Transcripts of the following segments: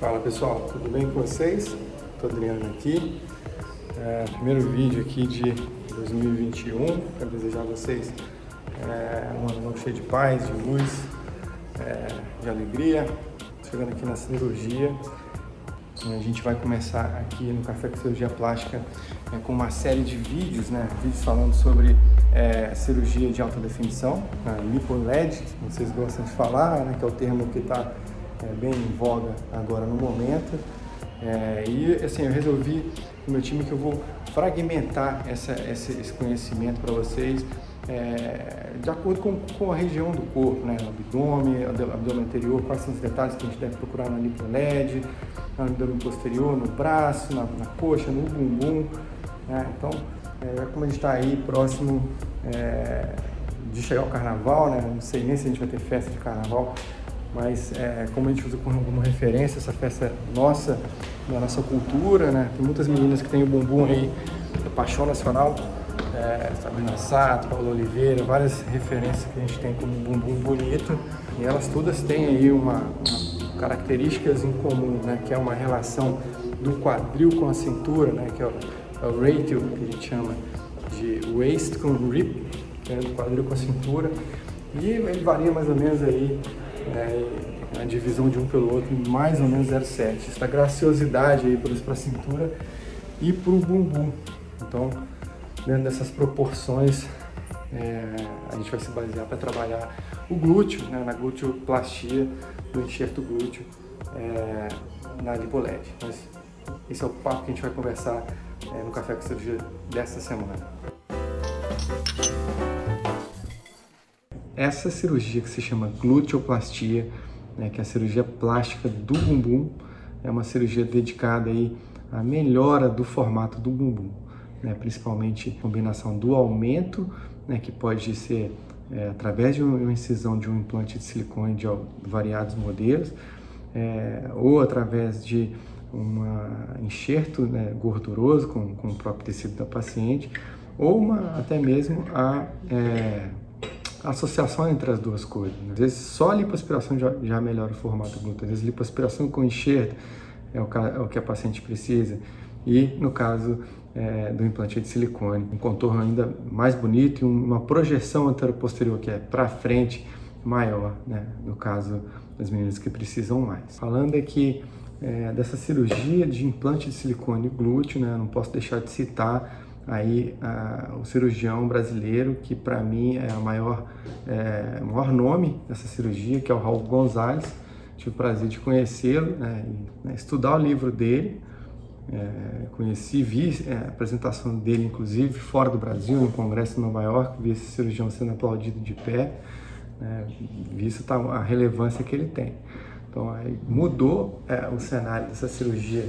Fala pessoal, tudo bem com vocês? Estou Adriano aqui. É, primeiro vídeo aqui de 2021. Quero desejar a vocês é, um ano cheio de paz, de luz, é, de alegria. Chegando aqui na cirurgia. A gente vai começar aqui no Café com Cirurgia Plástica é, com uma série de vídeos, né? Vídeos falando sobre é, cirurgia de alta definição, a lipo-LED, vocês gostam de falar, né? Que é o termo que está é, bem em voga agora no momento. É, e assim, eu resolvi com o meu time que eu vou fragmentar essa, esse, esse conhecimento para vocês é, de acordo com, com, a região do corpo, né? abdômen, abdômen anterior, quais são os detalhes que a gente deve procurar na lipo-LED, no abdômen posterior, no braço, na, na coxa, no bumbum. Né? Então, é, como a gente está aí próximo é, de chegar ao carnaval, né? não sei nem se a gente vai ter festa de carnaval, mas é, como a gente usa como, referência essa festa nossa, da nossa cultura, né? Tem muitas meninas que têm o bumbum aí, da Paixão Nacional, é, Sabrina Sato, Paulo Oliveira, várias referências que a gente tem como bumbum bonito, e elas todas têm aí uma, uma características em comum, né? Que é uma relação do quadril com a cintura, né? Que é o, é o ratio que a gente chama de waist com rib, que é do quadril com a cintura, e ele varia mais ou menos aí né, a divisão de um pelo outro mais ou menos 0,7. Essa graciosidade aí para a cintura e para o bumbum. Então, dentro dessas proporções, é, a gente vai se basear para trabalhar o glúteo, né, na glúteoplastia do enxerto glúteo é, na lipoled. Mas esse é o papo que a gente vai conversar é, no Café com Cirurgia desta semana. Essa cirurgia que se chama gluteoplastia, né, que é a cirurgia plástica do bumbum, é uma cirurgia dedicada aí à melhora do formato do bumbum, né, principalmente combinação do aumento, né, que pode ser é, através de uma incisão de um implante de silicone de variados modelos, é, ou através de um enxerto né, gorduroso com, com o próprio tecido da paciente, ou uma, até mesmo a é, associação entre as duas coisas. Né? Às vezes só a lipoaspiração já, já melhora o formato glúteo, às vezes lipoaspiração com enxerto é o, é o que a paciente precisa. E no caso é, do implante de silicone, um contorno ainda mais bonito e uma projeção anteroposterior que é para frente maior, né? no caso das meninas que precisam mais. Falando aqui é, dessa cirurgia de implante de silicone glúteo, né? não posso deixar de citar aí a, o cirurgião brasileiro que para mim é o maior, é, maior nome dessa cirurgia, que é o Raul Gonzalez. Tive o prazer de conhecê-lo, né, né, estudar o livro dele. É, conheci, vi é, a apresentação dele, inclusive, fora do Brasil, no congresso em Nova York, vi esse cirurgião sendo aplaudido de pé, né, visto tá, a relevância que ele tem. Então, aí mudou é, o cenário dessa cirurgia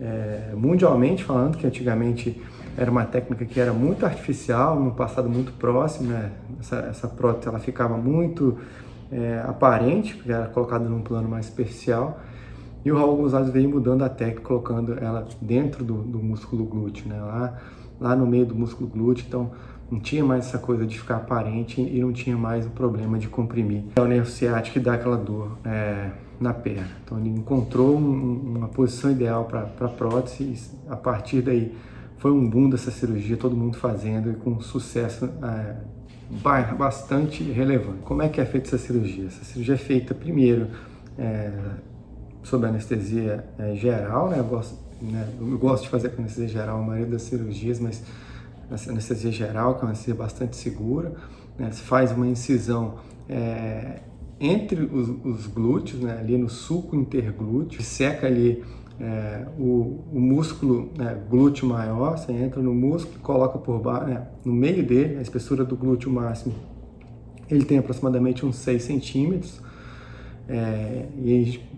é, mundialmente falando, que antigamente era uma técnica que era muito artificial, num passado muito próximo, né? essa, essa prótese ela ficava muito é, aparente, porque era colocada num plano mais superficial, e o Raul Gonzalez veio mudando a técnica, colocando ela dentro do, do músculo glúteo, né? lá, lá no meio do músculo glúteo, então não tinha mais essa coisa de ficar aparente e não tinha mais o problema de comprimir. É o nervo ciático que dá aquela dor é, na perna. Então ele encontrou um, uma posição ideal para a prótese e a partir daí foi um boom dessa cirurgia, todo mundo fazendo e com sucesso é, bastante relevante. Como é que é feita essa cirurgia? Essa cirurgia é feita primeiro é, sob anestesia é, geral, né? Eu gosto, né? eu gosto de fazer com anestesia geral a maioria das cirurgias, mas essa anestesia geral, que é uma anestesia bastante segura, né? Se faz uma incisão é, entre os, os, glúteos, né? ali no sulco interglúteo, seca ali é, o, o, músculo né, glúteo maior, você entra no músculo, coloca por baixo, né, no meio dele, a espessura do glúteo máximo, ele tem aproximadamente uns 6 centímetros, é, e a gente,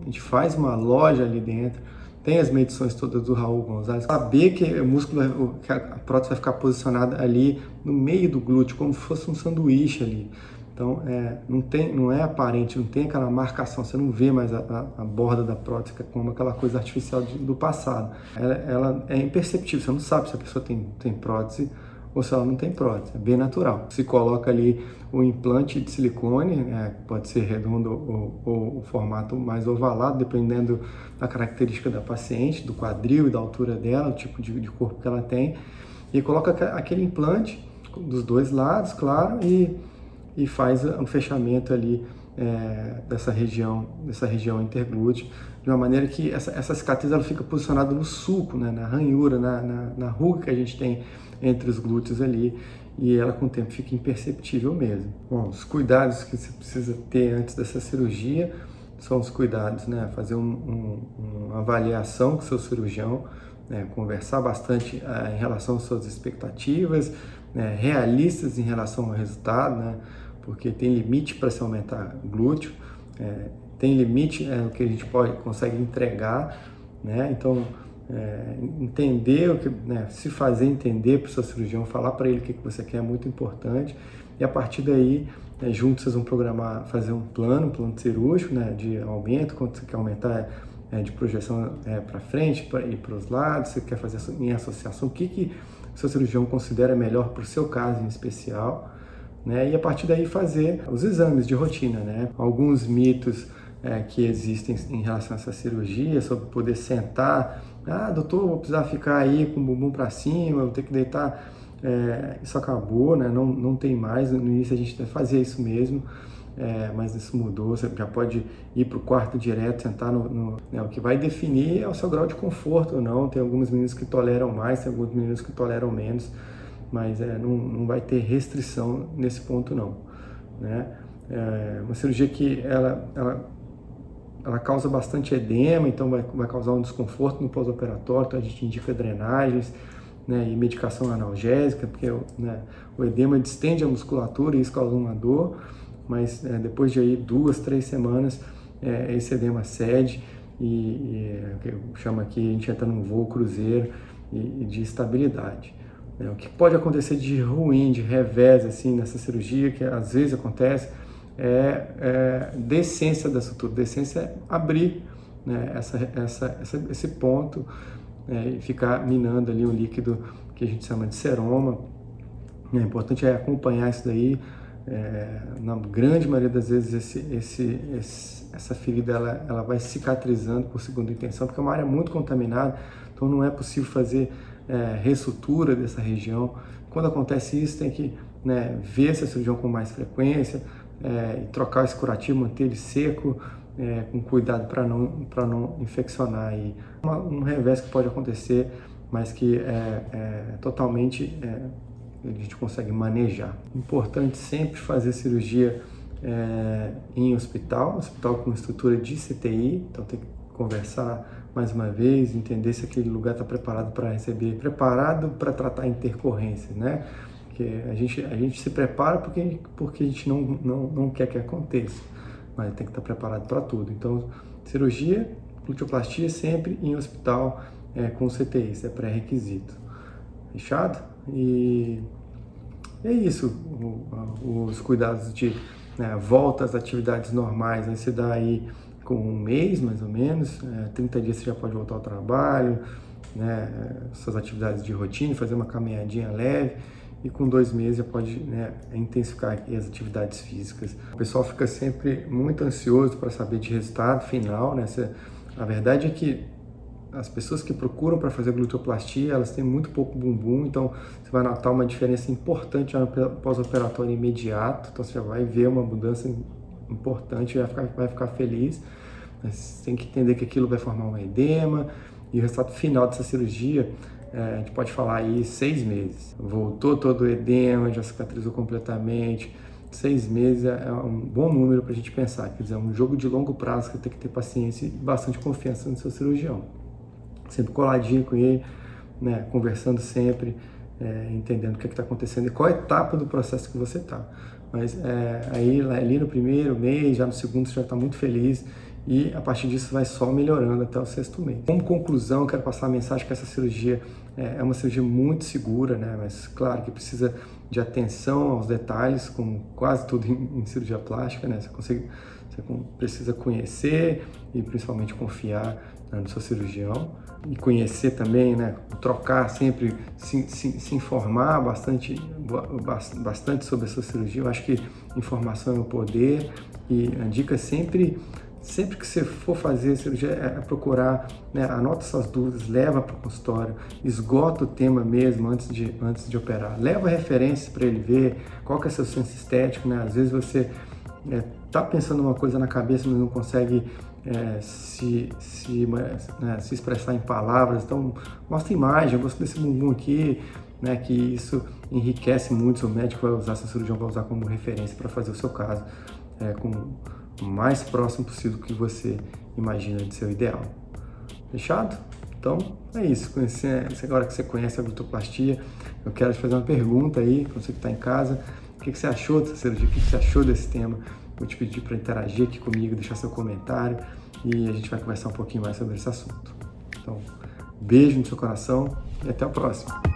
a gente, faz uma loja ali dentro, tem as medições todas do Raul Gonzalez, saber que o músculo, que a prótese vai ficar posicionada ali no meio do glúteo, como se fosse um sanduíche ali. Então, é, não, tem, não é aparente, não tem aquela marcação, você não vê mais a, a, a borda da prótese como aquela coisa artificial de, do passado. Ela, ela, é imperceptível, você não sabe se a pessoa tem, tem prótese ou se ela não tem prótese, é bem natural. Se coloca ali o implante de silicone, né, pode ser redondo ou, ou o formato mais ovalado, dependendo da característica da paciente, do quadril e da altura dela, o tipo de, de corpo que ela tem, e coloca aquele implante dos dois lados, claro, e, e faz um fechamento ali é, dessa região, dessa região interglútea, de uma maneira que essa, essa cicatriz ela fica posicionada no sulco, né, na ranhura, na, na, na ruga que a gente tem entre os glúteos ali, e ela com o tempo fica imperceptível mesmo. Bom, os cuidados que você precisa ter antes dessa cirurgia são os cuidados, né, fazer um, um, uma avaliação com o seu cirurgião, né, conversar bastante uh, em relação às suas expectativas, né, realistas em relação ao resultado, né, porque tem limite para se aumentar glúteo, é, tem limite é, o que a gente pode consegue entregar, né? Então é, entender o que, né, se fazer entender para o seu cirurgião, falar para ele o que, que você quer é muito importante e a partir daí é, juntos vocês vão programar, fazer um plano, um plano cirúrgico, né, de aumento, quanto você quer aumentar é, de projeção é, para frente pra, e para os lados, você quer fazer em associação, o que que o seu cirurgião considera melhor para o seu caso em especial, né? E a partir daí fazer os exames de rotina, né? Alguns mitos é, que existem em relação a essa cirurgia, sobre poder sentar, ah, doutor, vou precisar ficar aí com o bumbum para cima, vou ter que deitar, é, isso acabou, né? Não, não tem mais, no início a gente fazia isso mesmo, é, mas isso mudou, você já pode ir para o quarto direto, sentar no, no né? o que vai definir é o seu grau de conforto ou não, tem alguns meninos que toleram mais, tem alguns meninos que toleram menos, mas é, não, não vai ter restrição nesse ponto não. Né? É uma cirurgia que ela, ela, ela causa bastante edema, então vai, vai causar um desconforto no pós-operatório, então a gente indica drenagens né, e medicação analgésica, porque né, o edema distende a musculatura e isso causa uma dor, mas é, depois de aí duas, três semanas, é, esse edema cede e, e é, eu chamo aqui, a gente entra num voo cruzeiro e, e de estabilidade. É, o que pode acontecer de ruim, de revés assim nessa cirurgia, que às vezes acontece, é, é da sutura. Decência é abrir né, essa, essa, essa, esse ponto né, e ficar minando ali o líquido que a gente chama de seroma. É importante é acompanhar isso daí. É, na grande maioria das vezes esse, esse, esse, essa ferida ela, ela vai cicatrizando por segunda intenção, porque é uma área muito contaminada, então não é possível fazer é, ressutura dessa região. Quando acontece isso, tem que né, ver essa cirurgião com mais frequência, é, trocar esse curativo, manter ele seco, é, com cuidado para não, não infeccionar. Aí. Um revés que pode acontecer, mas que é, é totalmente é, a gente consegue manejar. Importante sempre fazer cirurgia é, em hospital, hospital com estrutura de CTI, então tem que conversar mais uma vez, entender se aquele lugar está preparado para receber, preparado para tratar intercorrências, né? Que a gente, a gente se prepara porque, porque a gente não, não, não quer que aconteça, mas tem que estar tá preparado para tudo. Então, cirurgia, gluteoplastia sempre em hospital é, com CTI, isso é pré-requisito. Fechado? E é isso, os cuidados de né, volta às atividades normais, aí você dá aí com um mês mais ou menos, é, 30 dias você já pode voltar ao trabalho, né, suas atividades de rotina, fazer uma caminhadinha leve e com dois meses já pode né, intensificar as atividades físicas. O pessoal fica sempre muito ansioso para saber de resultado final, né? A verdade é que as pessoas que procuram para fazer gluteoplastia, elas têm muito pouco bumbum, então você vai notar uma diferença importante no pós-operatório imediato, então você já vai ver uma mudança importante, vai ficar, vai ficar feliz. Mas você tem que entender que aquilo vai formar um edema e o resultado final dessa cirurgia, é, a gente pode falar aí seis meses. Voltou todo o edema, já cicatrizou completamente. Seis meses é, é um bom número para a gente pensar. Quer dizer, é um jogo de longo prazo que tem que ter paciência e bastante confiança no seu cirurgião. Sempre coladinho com ele, né, conversando sempre, é, entendendo o que é está acontecendo e qual etapa do processo que você está. Mas é, aí ali no primeiro mês, já no segundo você já está muito feliz e a partir disso vai só melhorando até o sexto mês. Como conclusão, quero passar a mensagem que essa cirurgia é, é uma cirurgia muito segura, né? Mas claro que precisa de atenção aos detalhes, como quase tudo em, em cirurgia plástica, né? Você consegue Você precisa conhecer e principalmente confiar né, no seu cirurgião e conhecer também, né, trocar sempre, se, se, se, informar bastante, bastante sobre a sua cirurgia. Eu acho que informação é o poder e a dica é sempre sempre que você for fazer cirurgia, é procurar, né, anota suas dúvidas, leva para o consultório, esgota o tema mesmo antes de, antes de operar. Leva referências para ele ver qual que é seu senso estético, né? Às vezes você é, tá pensando uma coisa na cabeça, mas não consegue é, se, se, né, se expressar em palavras. Então, mostra imagem, eu gosto desse bumbum aqui, né, que isso enriquece muito. O médico vai usar, seu cirurgião vai usar como referência para fazer o seu caso é, com o mais próximo possível que você imagina de seu ideal. Fechado? Então, é isso. Conhecer, agora que você conhece a glutoplastia, eu quero te fazer uma pergunta aí, para você que está em casa. O que, que você achou dessa cirurgia? O que, que você achou desse tema? Vou te pedir para interagir aqui comigo, deixar seu comentário e a gente vai conversar um pouquinho mais sobre esse assunto. Então, beijo no seu coração e até o próximo.